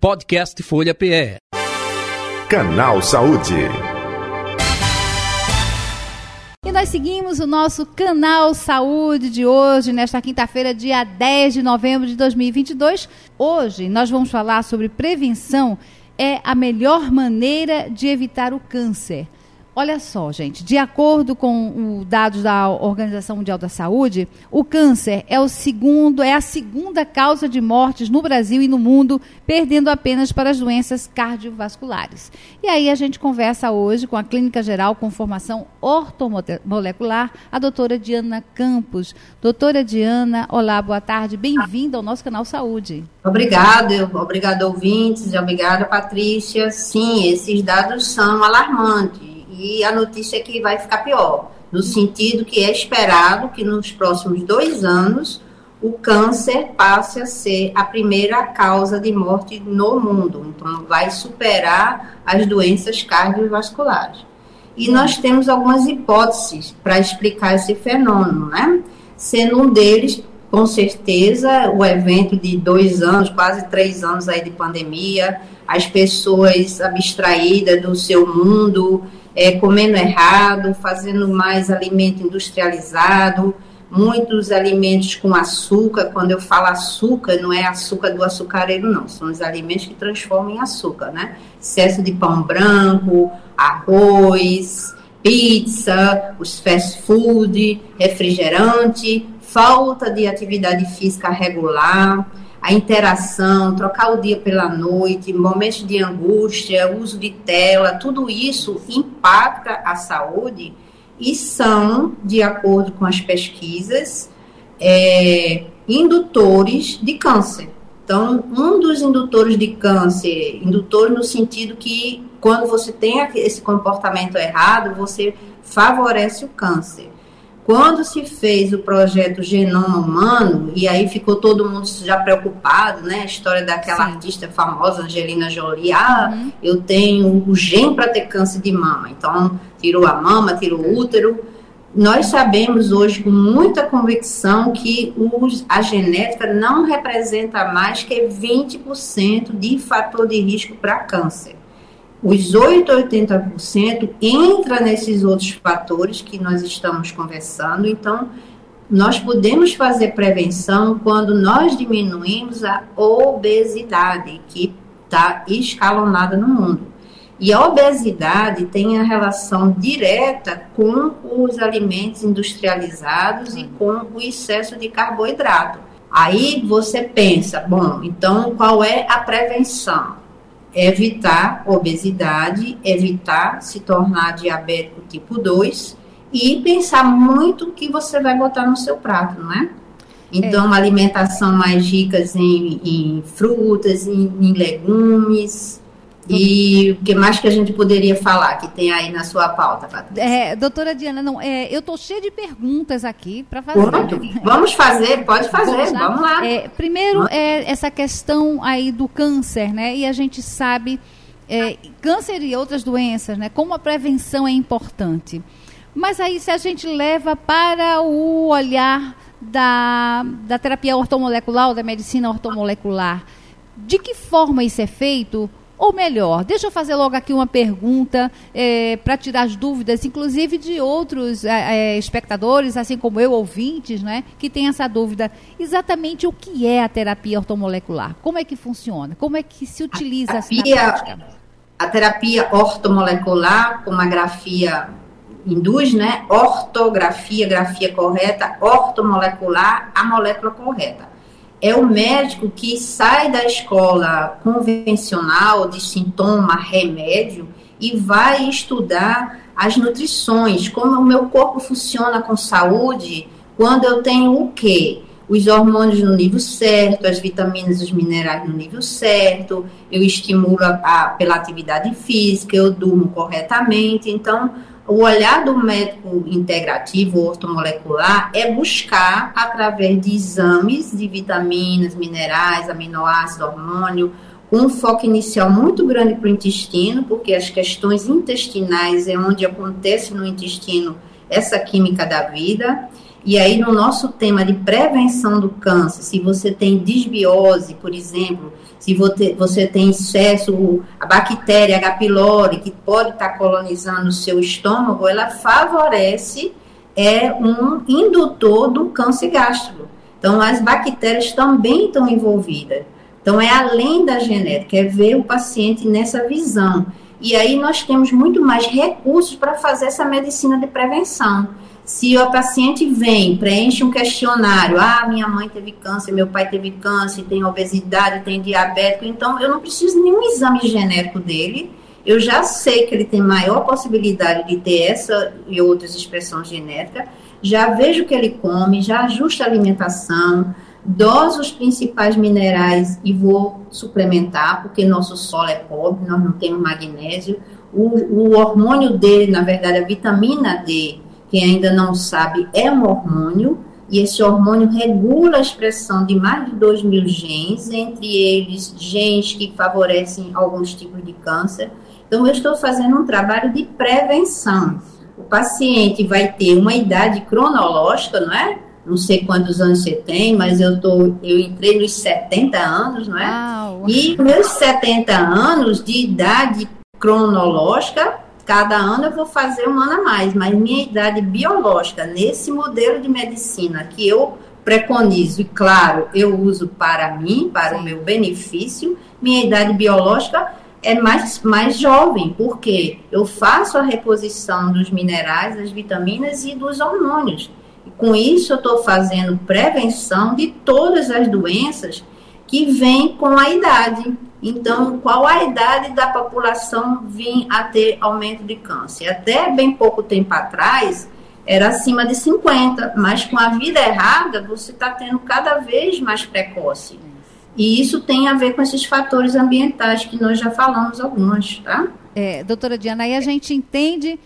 Podcast Folha PE. Canal Saúde. E nós seguimos o nosso canal Saúde de hoje, nesta quinta-feira, dia 10 de novembro de 2022. Hoje nós vamos falar sobre prevenção é a melhor maneira de evitar o câncer. Olha só, gente, de acordo com os dados da Organização Mundial da Saúde, o câncer é o segundo, é a segunda causa de mortes no Brasil e no mundo, perdendo apenas para as doenças cardiovasculares. E aí a gente conversa hoje com a Clínica Geral com Formação Ortomolecular, a doutora Diana Campos. Doutora Diana, olá, boa tarde, bem-vinda ao nosso canal Saúde. Obrigada, obrigada ouvintes, obrigada Patrícia. Sim, esses dados são alarmantes e a notícia é que vai ficar pior, no sentido que é esperado que nos próximos dois anos o câncer passe a ser a primeira causa de morte no mundo. Então, vai superar as doenças cardiovasculares. E nós temos algumas hipóteses para explicar esse fenômeno, né? Sendo um deles, com certeza, o evento de dois anos, quase três anos aí de pandemia, as pessoas abstraídas do seu mundo, é, comendo errado, fazendo mais alimento industrializado, muitos alimentos com açúcar. Quando eu falo açúcar, não é açúcar do açucareiro, não. São os alimentos que transformam em açúcar, né? Excesso de pão branco, arroz, pizza, os fast food, refrigerante, falta de atividade física regular a interação, trocar o dia pela noite, momentos de angústia, uso de tela, tudo isso impacta a saúde e são, de acordo com as pesquisas, é, indutores de câncer. Então, um dos indutores de câncer, indutor no sentido que quando você tem esse comportamento errado, você favorece o câncer. Quando se fez o projeto Genoma Humano, e aí ficou todo mundo já preocupado, né? A história daquela Sim. artista famosa, Angelina Jolie, ah, uhum. eu tenho o gene para ter câncer de mama. Então, tirou a mama, tirou o útero. Nós sabemos hoje com muita convicção que os, a genética não representa mais que 20% de fator de risco para câncer os 8 a 80% entra nesses outros fatores que nós estamos conversando. Então, nós podemos fazer prevenção quando nós diminuímos a obesidade, que está escalonada no mundo. E a obesidade tem a relação direta com os alimentos industrializados e com o excesso de carboidrato. Aí você pensa, bom, então qual é a prevenção? Evitar obesidade, evitar se tornar diabético tipo 2 e pensar muito o que você vai botar no seu prato, não é? Então, é. uma alimentação mais rica em, em frutas, em, em legumes, e o que mais que a gente poderia falar que tem aí na sua pauta, Patrícia? É, doutora Diana, não, é, eu estou cheia de perguntas aqui para fazer. Pronto. Vamos fazer, pode fazer, vamos lá. Vamos lá. É, primeiro, é essa questão aí do câncer, né? E a gente sabe, é, câncer e outras doenças, né? Como a prevenção é importante. Mas aí, se a gente leva para o olhar da, da terapia ortomolecular ou da medicina ortomolecular, de que forma isso é feito? Ou melhor, deixa eu fazer logo aqui uma pergunta é, para tirar as dúvidas, inclusive de outros é, é, espectadores, assim como eu, ouvintes, né, que tem essa dúvida. Exatamente o que é a terapia ortomolecular? Como é que funciona? Como é que se utiliza a terapia, na prática? A terapia ortomolecular, como a grafia induz, né? Ortografia, grafia correta, ortomolecular, a molécula correta é o médico que sai da escola convencional de sintoma, remédio e vai estudar as nutrições, como o meu corpo funciona com saúde quando eu tenho o quê? Os hormônios no nível certo, as vitaminas, os minerais no nível certo, eu estimulo a, a pela atividade física, eu durmo corretamente. Então, o olhar do médico integrativo ortomolecular é buscar, através de exames de vitaminas, minerais, aminoácidos, hormônio, um foco inicial muito grande para o intestino, porque as questões intestinais é onde acontece no intestino essa química da vida, E aí, no nosso tema de prevenção do câncer, se você tem disbiose, por exemplo, se você tem excesso, a bactéria H. pylori, que pode estar colonizando o seu estômago, ela favorece é um indutor do câncer gástrico. Então, as bactérias também estão envolvidas. Então, é além da genética, é ver o paciente nessa visão. E aí nós temos muito mais recursos para fazer essa medicina de prevenção. Se o paciente vem, preenche um questionário, ah, minha mãe teve câncer, meu pai teve câncer, tem obesidade, tem diabetes, então eu não preciso nenhum exame genérico dele, eu já sei que ele tem maior possibilidade de ter essa e outras expressões genéticas, já vejo o que ele come, já ajusto a alimentação, doso os principais minerais e vou suplementar, porque nosso solo é pobre, nós não temos magnésio, o, o hormônio D, na verdade, a vitamina D, quem ainda não sabe, é um hormônio, e esse hormônio regula a expressão de mais de 2 mil genes, entre eles genes que favorecem alguns tipos de câncer. Então, eu estou fazendo um trabalho de prevenção. O paciente vai ter uma idade cronológica, não é? Não sei quantos anos você tem, mas eu, tô, eu entrei nos 70 anos, não é? Uau. E meus 70 anos de idade cronológica cada ano eu vou fazer um ano a mais, mas minha idade biológica, nesse modelo de medicina que eu preconizo, e claro, eu uso para mim, para Sim. o meu benefício, minha idade biológica é mais, mais jovem, porque eu faço a reposição dos minerais, das vitaminas e dos hormônios. Com isso, eu estou fazendo prevenção de todas as doenças que vêm com a idade. Então, qual a idade da população vir a ter aumento de câncer? Até bem pouco tempo atrás, era acima de 50, mas com a vida errada, você está tendo cada vez mais precoce. E isso tem a ver com esses fatores ambientais que nós já falamos alguns, tá? É, doutora Diana, aí a gente entende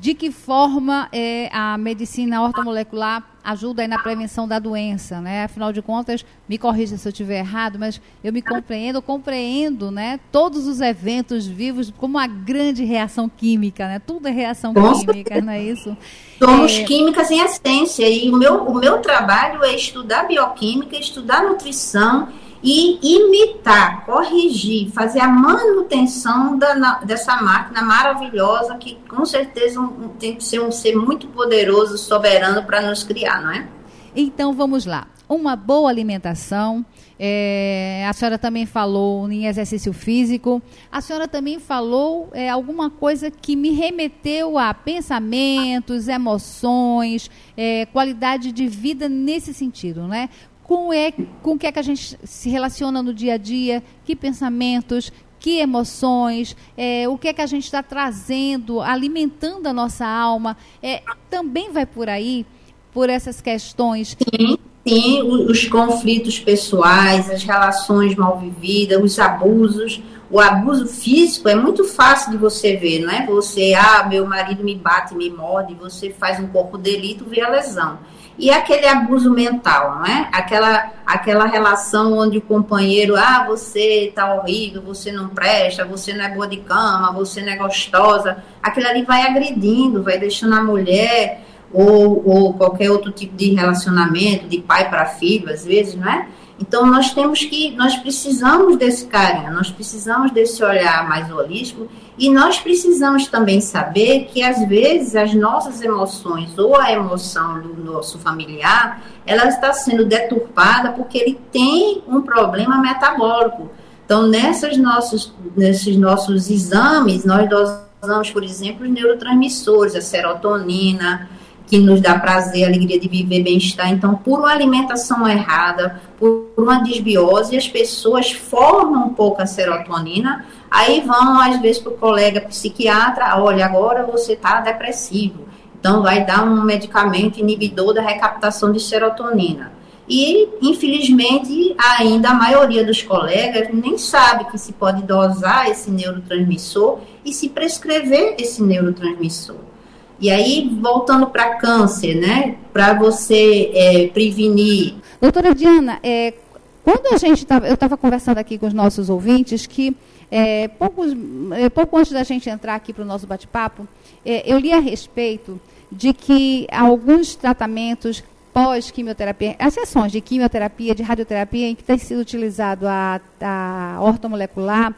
de que forma é, a medicina ortomolecular ajuda na prevenção da doença, né? Afinal de contas, me corrija se eu estiver errado, mas eu me compreendo, compreendo, né? Todos os eventos vivos como uma grande reação química, né? Tudo é reação química, não é isso? Somos é... químicas em essência e o meu, o meu trabalho é estudar bioquímica, estudar nutrição e imitar, corrigir, fazer a manutenção da, dessa máquina maravilhosa que com certeza um, tem que ser um ser muito poderoso, soberano para nos criar, não é? Então vamos lá. Uma boa alimentação. É, a senhora também falou em exercício físico. A senhora também falou é, alguma coisa que me remeteu a pensamentos, emoções, é, qualidade de vida nesse sentido, né? Com, é, com o que é que a gente se relaciona no dia a dia, que pensamentos, que emoções, é, o que é que a gente está trazendo, alimentando a nossa alma, é, também vai por aí, por essas questões. Sim, sim, os conflitos pessoais, as relações mal vividas, os abusos. O abuso físico é muito fácil de você ver, não é? Você, ah, meu marido me bate, me morde, você faz um corpo delito, vê a lesão. E aquele abuso mental, não é? Aquela, aquela relação onde o companheiro, ah, você tá horrível, você não presta, você não é boa de cama, você não é gostosa. Aquilo ali vai agredindo, vai deixando a mulher ou, ou qualquer outro tipo de relacionamento, de pai para filho, às vezes, não é? Então nós temos que, nós precisamos desse carinho, nós precisamos desse olhar mais holístico e nós precisamos também saber que às vezes as nossas emoções ou a emoção do nosso familiar, ela está sendo deturpada porque ele tem um problema metabólico. Então nessas nossos, nesses nossos exames, nós dosamos, por exemplo, os neurotransmissores, a serotonina, que nos dá prazer, alegria de viver, bem-estar. Então, por uma alimentação errada, por uma desbiose, as pessoas formam um pouco a serotonina, aí vão, às vezes, para o colega psiquiatra, olha, agora você está depressivo. Então, vai dar um medicamento inibidor da recaptação de serotonina. E, infelizmente, ainda a maioria dos colegas nem sabe que se pode dosar esse neurotransmissor e se prescrever esse neurotransmissor. E aí, voltando para câncer, né? Para você é, prevenir. Doutora Diana, é, quando a gente tava, eu estava conversando aqui com os nossos ouvintes que é, poucos, é, pouco antes da gente entrar aqui para o nosso bate-papo, é, eu li a respeito de que alguns tratamentos pós-quimioterapia, as sessões de quimioterapia, de radioterapia, em que tem sido utilizado a, a ortomolecular,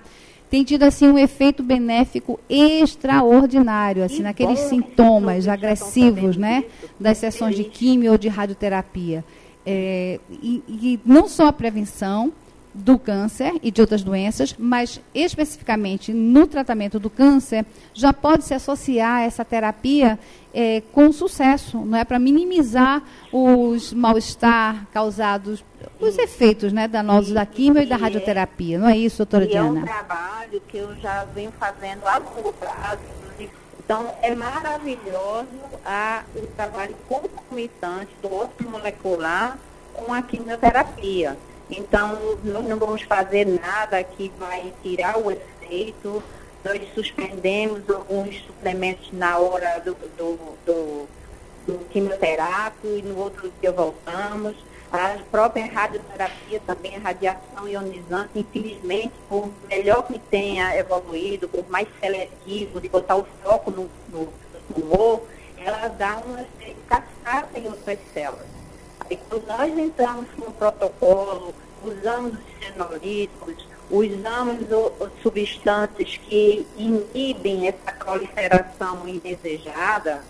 tem tido assim um efeito benéfico extraordinário, assim, naqueles sintomas agressivos, né, das sessões de quimio ou de radioterapia. É, e, e não só a prevenção, do câncer e de outras doenças, mas especificamente no tratamento do câncer, já pode se associar essa terapia é, com sucesso, não é para minimizar os mal-estar causados, os efeitos né, danosos da quimio e da radioterapia, não é isso, doutora e Diana? É um trabalho que eu já venho fazendo há longo prazo, então é maravilhoso a, o trabalho concomitante do outro molecular com a quimioterapia. Então, nós não vamos fazer nada que vai tirar o efeito. Nós suspendemos alguns suplementos na hora do, do, do, do quimioterápico e no outro dia voltamos. A própria radioterapia também, a radiação ionizante, infelizmente, por melhor que tenha evoluído, por mais seletivo, de botar o foco no, no, no tumor, ela dá uma cascata em outras células. Quando nós entramos no protocolo, usamos os fenolíticos, usamos o, substâncias que inibem essa proliferação indesejada,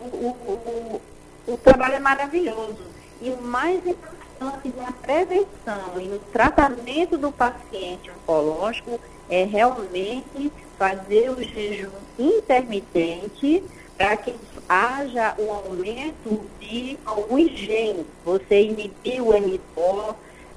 o, o, o, o trabalho é maravilhoso. E o mais importante na prevenção e no tratamento do paciente oncológico é realmente fazer o jejum intermitente para que haja um aumento de alguns genes. Você inibir o mTOR,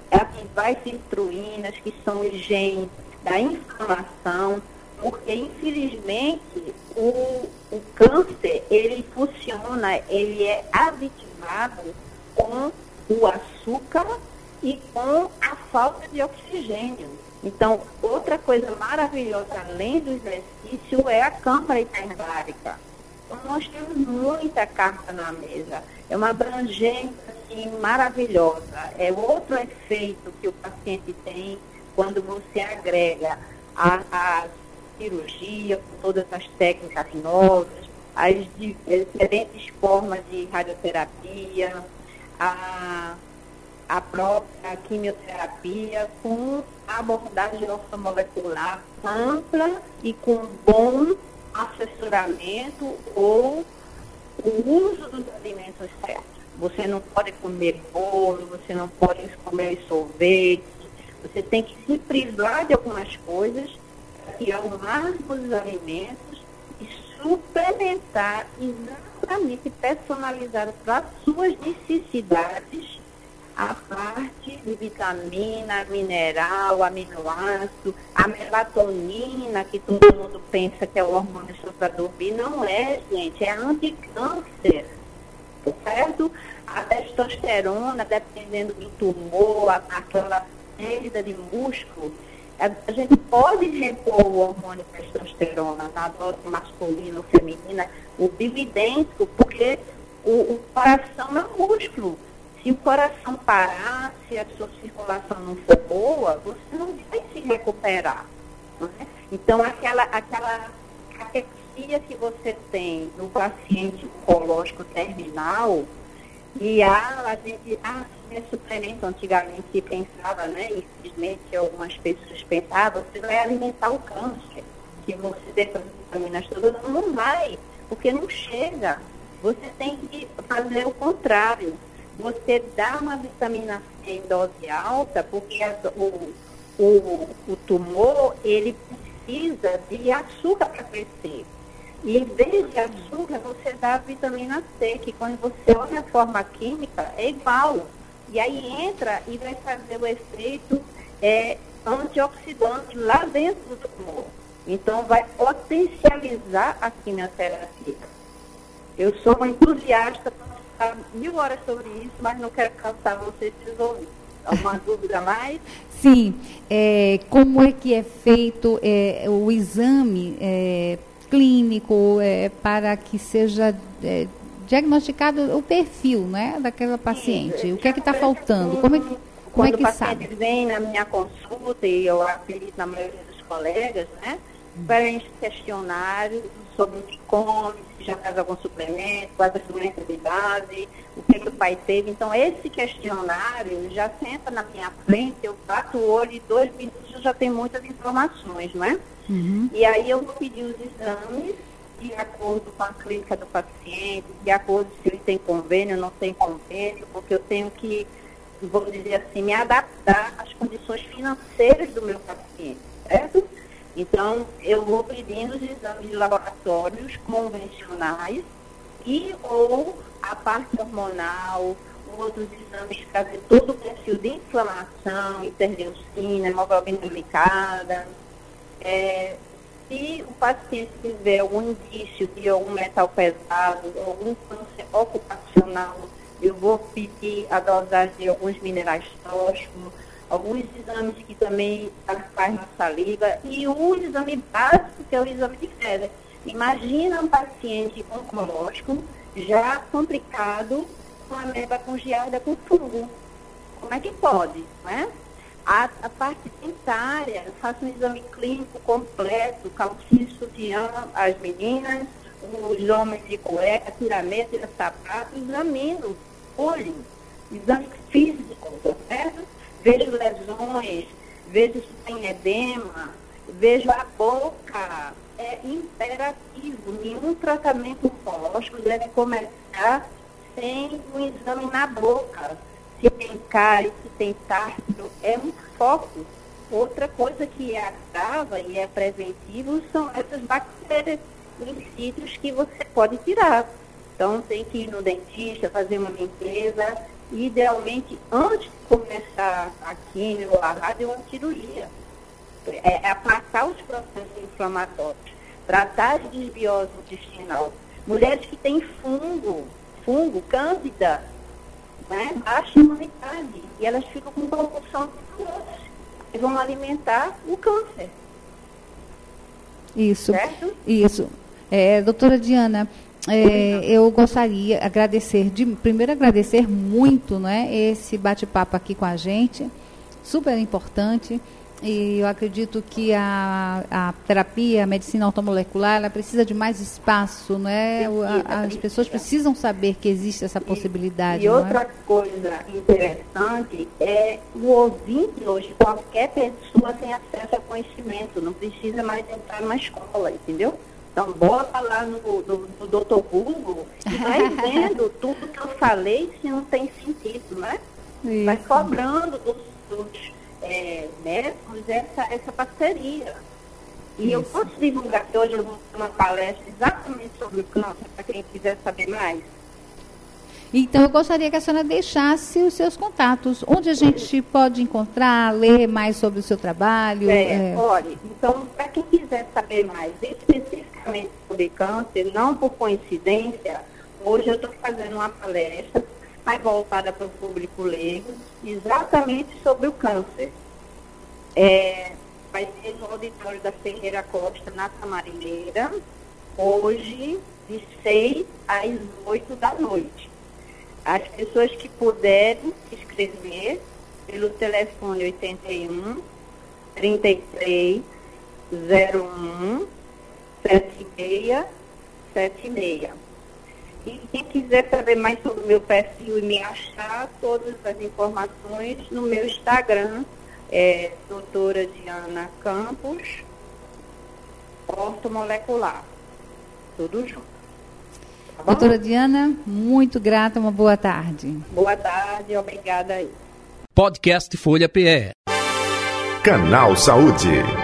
as cistruínas, que são os genes da inflamação, porque infelizmente o, o câncer, ele funciona, ele é aditivado com o açúcar e com a falta de oxigênio. Então, outra coisa maravilhosa, além do exercício, é a câmara hiperbárica. Nós temos muita carta na mesa. É uma abrangência assim, maravilhosa. É outro efeito que o paciente tem quando você agrega a, a cirurgia, com todas as técnicas novas, as diferentes formas de radioterapia, a, a própria quimioterapia, com abordagem ortomolecular ampla e com bom assessoramento ou o uso dos alimentos certos. Você não pode comer bolo, você não pode comer sorvete, você tem que se privar de algumas coisas, tirar o máximo dos alimentos e suplementar exatamente personalizado para as suas necessidades a parte de vitamina, mineral, aminoácido, a melatonina, que todo mundo pensa que é o hormônio para dormir, não é, gente, é anticâncer, certo? A testosterona, dependendo do tumor, aquela perda de músculo, a, gente pode repor o hormônio testosterona na dose masculina ou feminina, o bioidêntico, porque o, o coração é um músculo. Se o coração parar, se a sua circulação não for boa, você não vai se recuperar. É? Então, aquela, aquela caquexia que você tem no paciente oncológico terminal, e há, a gente, ah, é suplemento, antigamente se pensava, né? Infelizmente algumas pessoas pensavam, você vai alimentar o câncer, que você as vitaminas todas, não vai, porque não chega. Você tem que fazer o contrário você dá uma vitamina C em dose alta, porque a, o, o, o tumor, ele precisa de açúcar para crescer. E em vez de açúcar, você dá a vitamina C, que quando você olha a forma química, é igual. E aí entra e vai fazer o efeito é, antioxidante lá dentro do tumor. Então, vai potencializar a quimioterapia. Eu sou uma entusiasta mil horas sobre isso, mas não quero cansar vocês de ouvir. Alguma dúvida mais? Sim. É, como é que é feito é, o exame é, clínico é, para que seja é, diagnosticado o perfil né, daquela paciente? Sim, o que é que está faltando? Como é que, como é que o paciente sabe? vem na minha consulta, e eu acredito na maioria dos colegas, né? Preenche questionário, sobre o que come, se já faz algum suplemento, quais as doenças de base, o que, que o pai teve. Então, esse questionário já senta na minha frente, eu bato o olho e dois minutos já tenho muitas informações, não é? Uhum. E aí eu vou pedir os exames de acordo com a clínica do paciente, de acordo se ele tem convênio ou não tem convênio, porque eu tenho que, vamos dizer assim, me adaptar às condições financeiras do meu paciente, certo? Então, eu vou pedindo os exames de laboratórios convencionais e ou a parte hormonal, outros exames para ver todo o perfil de inflamação, interleucina, hemoglobina glicada. É, se o paciente tiver algum indício de algum metal pesado, algum câncer ocupacional, eu vou pedir a dosagem de alguns minerais tóxicos, alguns exames que também faz na saliva e um exame básico que é o exame de fezes. Imagina um paciente oncológico já complicado com a meba congeada com fungo. Como é que pode, né? A, a parte dentária, faço um exame clínico completo, calcinha sutiã, as meninas, os homens de cueca, tiramento, tira sapato, examino, olho, exame físico, certo? Vejo lesões, vejo se tem edema, vejo a boca. É imperativo, nenhum tratamento oncológico deve começar sem um exame na boca se tem cárie, se tem tártaro, é um foco. Outra coisa que é agrava e é preventivo são essas bactérias in situ que você pode tirar. Então tem que ir no dentista, fazer uma limpeza, idealmente antes de começar a química ou a rádio, uma cirurgia. É, é passar os processos inflamatórios, tratar de desbiose intestinal. Mulheres que têm fungo, fungo, cândida, né, baixa imunidade. E elas ficam com compulsão de doce. E vão alimentar o câncer. Isso. Certo? Isso. É, doutora Diana, é, eu gostaria de agradecer, de, primeiro agradecer muito né, esse bate-papo aqui com a gente, super importante. E eu acredito que a, a terapia, a medicina automolecular, ela precisa de mais espaço, né? as pessoas precisam saber que existe essa possibilidade. E, e outra é? coisa interessante é o ouvinte hoje, qualquer pessoa tem acesso a conhecimento, não precisa mais entrar na escola, entendeu? Então, bota lá no, no, no Dr. Google e vai vendo tudo que eu falei se não tem sentido, né? Isso. Vai cobrando dos, dos é, médicos essa, essa parceria. E Isso. eu posso divulgar que hoje eu vou ter uma palestra exatamente sobre o câncer, para quem quiser saber mais. Então, eu gostaria que a senhora deixasse os seus contatos, onde a gente pode encontrar, ler mais sobre o seu trabalho. É, é... Olha, então, para quem quiser saber mais especificamente sobre câncer, não por coincidência, hoje eu estou fazendo uma palestra mais voltada para o público leigo, exatamente sobre o câncer. É, vai ser no auditório da Ferreira Costa, na Tamarineira, hoje, de 6 às 8 da noite. As pessoas que puderem se inscrever pelo telefone 81 33 01 76 76. E quem quiser saber mais sobre o meu perfil e me achar, todas as informações no meu Instagram, é doutora Diana Campos, ortomolecular. Tudo junto. Tá doutora Diana, muito grata, uma boa tarde. Boa tarde, obrigada aí. Podcast Folha PE. Canal Saúde.